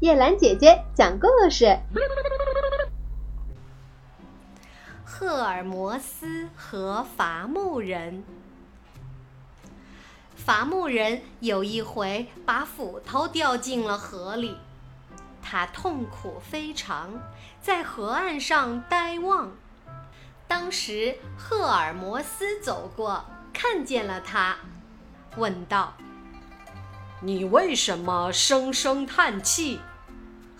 叶兰姐姐讲故事：赫尔摩斯和伐木人。伐木人有一回把斧头掉进了河里，他痛苦非常，在河岸上呆望。当时赫尔摩斯走过，看见了他，问道。你为什么声声叹气？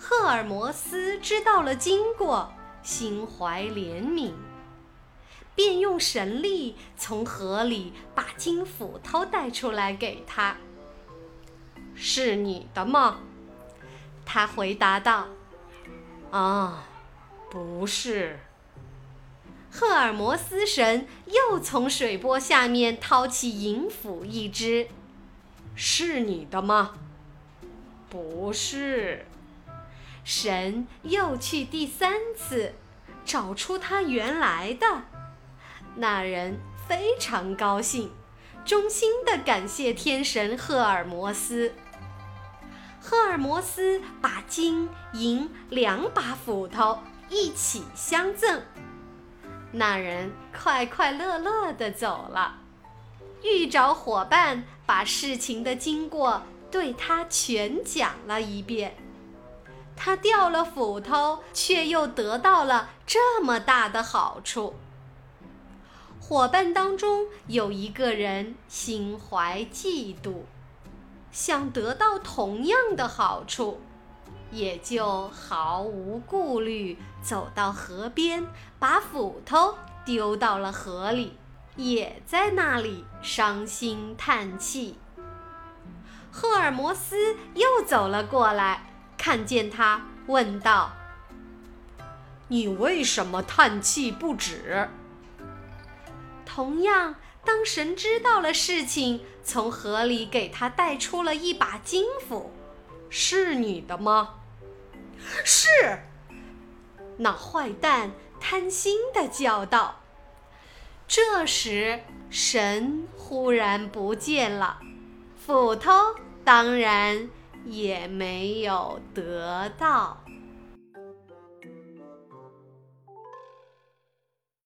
赫尔摩斯知道了经过，心怀怜悯，便用神力从河里把金斧头带出来给他。是你的吗？他回答道：“啊，不是。”赫尔摩斯神又从水波下面掏起银斧一只。是你的吗？不是。神又去第三次，找出他原来的。那人非常高兴，衷心的感谢天神赫尔摩斯。赫尔摩斯把金银两把斧头一起相赠，那人快快乐乐的走了。遇着伙伴，把事情的经过对他全讲了一遍。他掉了斧头，却又得到了这么大的好处。伙伴当中有一个人心怀嫉妒，想得到同样的好处，也就毫无顾虑走到河边，把斧头丢到了河里。也在那里伤心叹气。赫尔摩斯又走了过来，看见他，问道：“你为什么叹气不止？”同样，当神知道了事情，从河里给他带出了一把金斧，是你的吗？是。那坏蛋贪心的叫道。这时，神忽然不见了，斧头当然也没有得到。